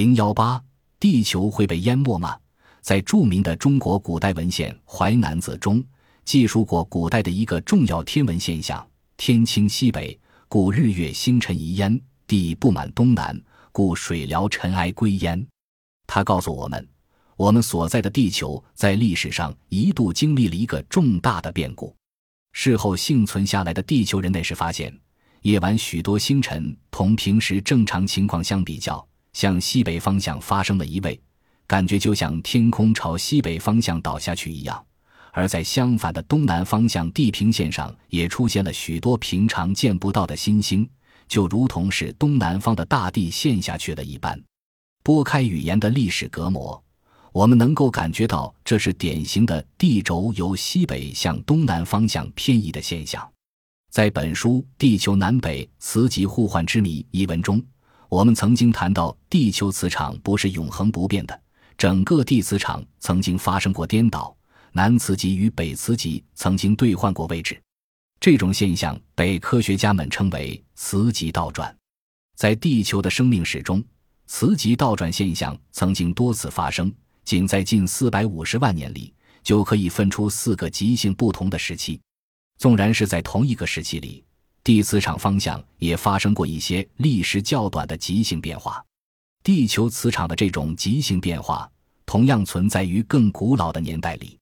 零幺八，地球会被淹没吗？在著名的中国古代文献《淮南子》中，记述过古代的一个重要天文现象：天倾西北，故日月星辰移焉；地不满东南，故水潦尘埃归焉。他告诉我们，我们所在的地球在历史上一度经历了一个重大的变故。事后幸存下来的地球人那时发现，夜晚许多星辰同平时正常情况相比较。向西北方向发生了移位，感觉就像天空朝西北方向倒下去一样；而在相反的东南方向地平线上，也出现了许多平常见不到的新星，就如同是东南方的大地陷下去了一般。拨开语言的历史隔膜，我们能够感觉到这是典型的地轴由西北向东南方向偏移的现象。在本书《地球南北磁极互换之谜》一文中。我们曾经谈到，地球磁场不是永恒不变的，整个地磁场曾经发生过颠倒，南磁极与北磁极曾经兑换过位置，这种现象被科学家们称为磁极倒转。在地球的生命史中，磁极倒转现象曾经多次发生，仅在近四百五十万年里，就可以分出四个极性不同的时期。纵然是在同一个时期里。地磁场方向也发生过一些历时较短的极性变化，地球磁场的这种极性变化同样存在于更古老的年代里。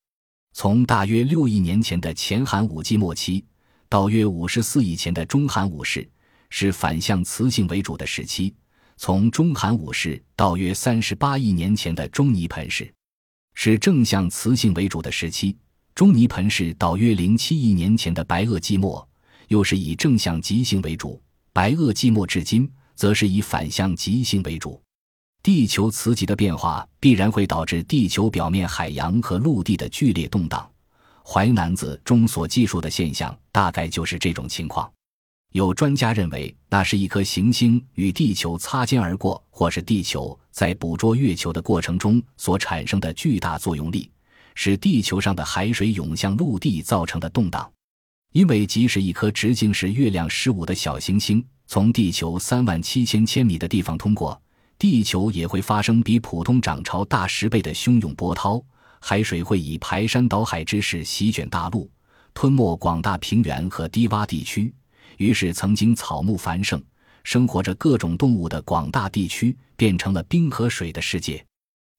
从大约六亿年前的前寒武纪末期，到约五十四亿前的中寒武世，是反向磁性为主的时期；从中寒武世到约三十八亿年前的中泥盆世，是正向磁性为主的时期；中泥盆世到约零七亿年前的白垩纪末。又是以正向极性为主，白垩纪末至今，则是以反向极性为主。地球磁极的变化必然会导致地球表面海洋和陆地的剧烈动荡。《淮南子》中所记述的现象，大概就是这种情况。有专家认为，那是一颗行星与地球擦肩而过，或是地球在捕捉月球的过程中所产生的巨大作用力，使地球上的海水涌向陆地造成的动荡。因为即使一颗直径是月亮十五的小行星从地球三万七千千米的地方通过，地球也会发生比普通涨潮大十倍的汹涌波涛，海水会以排山倒海之势席卷大陆，吞没广大平原和低洼地区。于是，曾经草木繁盛、生活着各种动物的广大地区变成了冰和水的世界。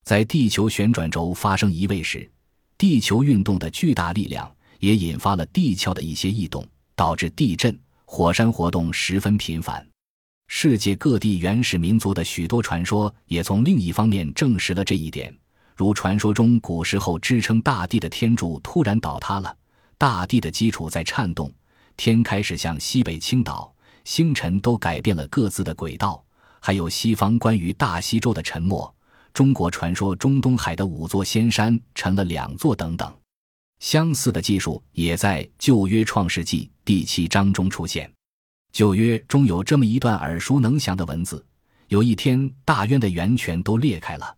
在地球旋转轴发生移位时，地球运动的巨大力量。也引发了地壳的一些异动，导致地震、火山活动十分频繁。世界各地原始民族的许多传说也从另一方面证实了这一点。如传说中，古时候支撑大地的天柱突然倒塌了，大地的基础在颤动，天开始向西北倾倒，星辰都改变了各自的轨道。还有西方关于大西洲的沉没，中国传说中东海的五座仙山沉了两座等等。相似的技术也在《旧约创世纪》第七章中出现。旧约中有这么一段耳熟能详的文字：有一天，大渊的源泉都裂开了，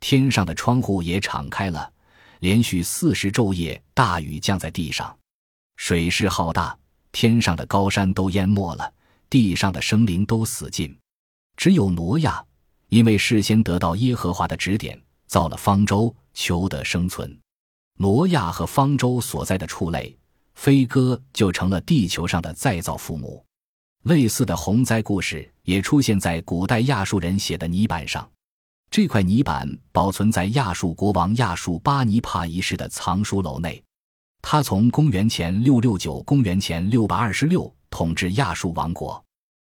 天上的窗户也敞开了，连续四十昼夜，大雨降在地上，水势浩大，天上的高山都淹没了，地上的生灵都死尽，只有挪亚，因为事先得到耶和华的指点，造了方舟，求得生存。挪亚和方舟所在的畜类飞鸽就成了地球上的再造父母。类似的洪灾故事也出现在古代亚述人写的泥板上。这块泥板保存在亚述国王亚述巴尼帕一世的藏书楼内。他从公元前六六九公元前六百二十六统治亚述王国。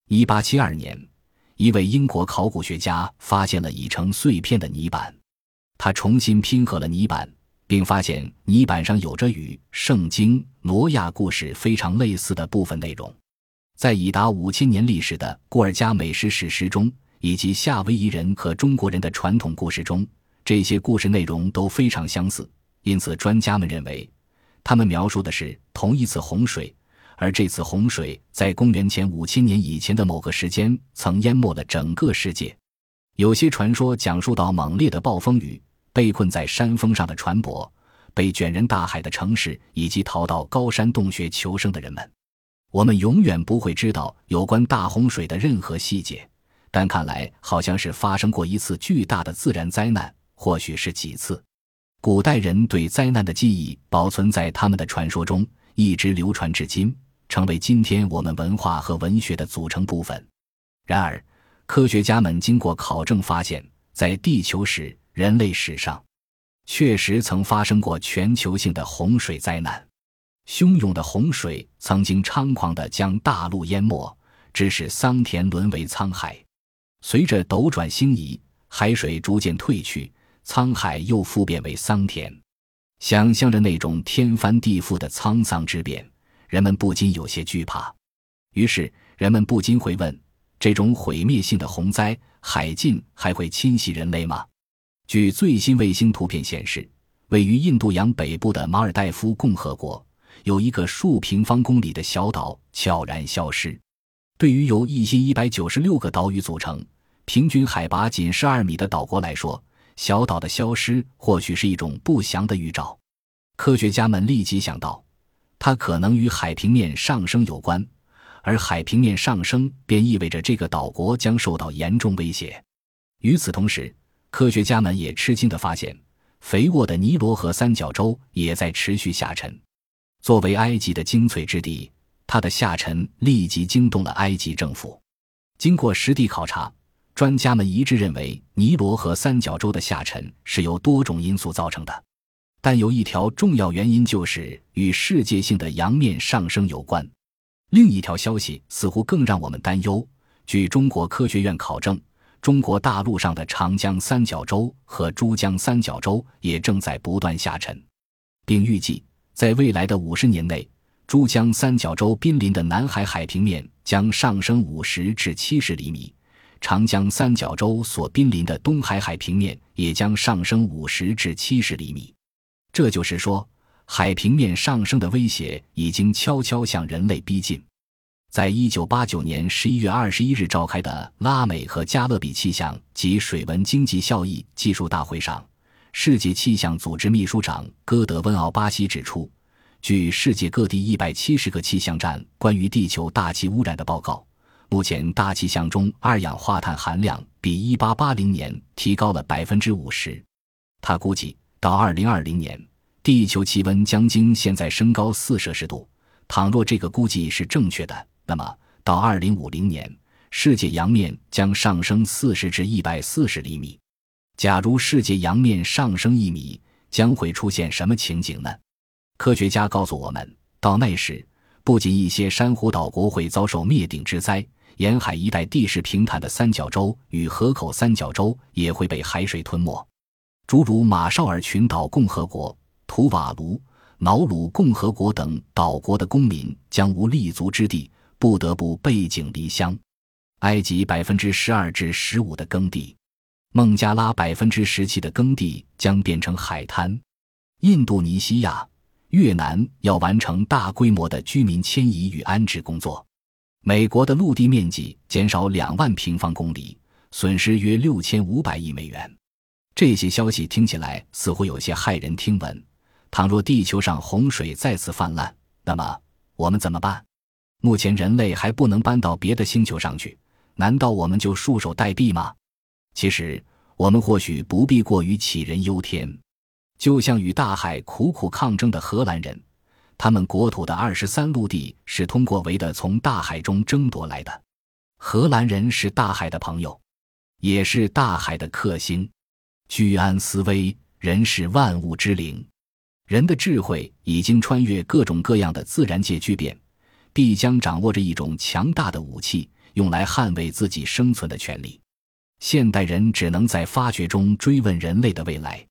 一八七二年，一位英国考古学家发现了已成碎片的泥板，他重新拼合了泥板。并发现泥板上有着与《圣经》挪亚故事非常类似的部分内容，在已达五千年历史的古尔加美食史诗中，以及夏威夷人和中国人的传统故事中，这些故事内容都非常相似。因此，专家们认为，他们描述的是同一次洪水，而这次洪水在公元前五千年以前的某个时间曾淹没了整个世界。有些传说讲述到猛烈的暴风雨。被困在山峰上的船舶，被卷人大海的城市，以及逃到高山洞穴求生的人们，我们永远不会知道有关大洪水的任何细节。但看来好像是发生过一次巨大的自然灾难，或许是几次。古代人对灾难的记忆保存在他们的传说中，一直流传至今，成为今天我们文化和文学的组成部分。然而，科学家们经过考证发现，在地球史、人类史上，确实曾发生过全球性的洪水灾难。汹涌的洪水曾经猖狂地将大陆淹没，致使桑田沦为沧海。随着斗转星移，海水逐渐退去。沧海又复变为桑田，想象着那种天翻地覆的沧桑之变，人们不禁有些惧怕。于是，人们不禁会问：这种毁灭性的洪灾，海禁还会侵袭人类吗？据最新卫星图片显示，位于印度洋北部的马尔代夫共和国，有一个数平方公里的小岛悄然消失。对于由一千一百九十六个岛屿组成、平均海拔仅十二米的岛国来说，小岛的消失或许是一种不祥的预兆，科学家们立即想到，它可能与海平面上升有关，而海平面上升便意味着这个岛国将受到严重威胁。与此同时，科学家们也吃惊地发现，肥沃的尼罗河三角洲也在持续下沉。作为埃及的精粹之地，它的下沉立即惊动了埃及政府。经过实地考察。专家们一致认为，尼罗河三角洲的下沉是由多种因素造成的，但有一条重要原因就是与世界性的洋面上升有关。另一条消息似乎更让我们担忧。据中国科学院考证，中国大陆上的长江三角洲和珠江三角洲也正在不断下沉，并预计在未来的五十年内，珠江三角洲濒临的南海海平面将上升五十至七十厘米。长江三角洲所濒临的东海海平面也将上升五十至七十厘米，这就是说，海平面上升的威胁已经悄悄向人类逼近。在一九八九年十一月二十一日召开的拉美和加勒比气象及水文经济效益技术大会上，世界气象组织秘书长戈德温奥巴西指出，据世界各地一百七十个气象站关于地球大气污染的报告。目前大气象中二氧化碳含量比1880年提高了百分之五十。他估计到2020年，地球气温将经现在升高四摄氏度。倘若这个估计是正确的，那么到2050年，世界洋面将上升四十至一百四十厘米。假如世界洋面上升一米，将会出现什么情景呢？科学家告诉我们，到那时，不仅一些珊瑚岛国会遭受灭顶之灾。沿海一带地势平坦的三角洲与河口三角洲也会被海水吞没，诸如马绍尔群岛共和国、图瓦卢、瑙鲁共和国等岛国的公民将无立足之地，不得不背井离乡。埃及百分之十二至十五的耕地，孟加拉百分之十七的耕地将变成海滩。印度尼西亚、越南要完成大规模的居民迁移与安置工作。美国的陆地面积减少两万平方公里，损失约六千五百亿美元。这些消息听起来似乎有些骇人听闻。倘若地球上洪水再次泛滥，那么我们怎么办？目前人类还不能搬到别的星球上去，难道我们就束手待毙吗？其实，我们或许不必过于杞人忧天。就像与大海苦苦抗争的荷兰人。他们国土的二十三陆地是通过围的从大海中争夺来的。荷兰人是大海的朋友，也是大海的克星。居安思危，人是万物之灵。人的智慧已经穿越各种各样的自然界巨变，必将掌握着一种强大的武器，用来捍卫自己生存的权利。现代人只能在发掘中追问人类的未来。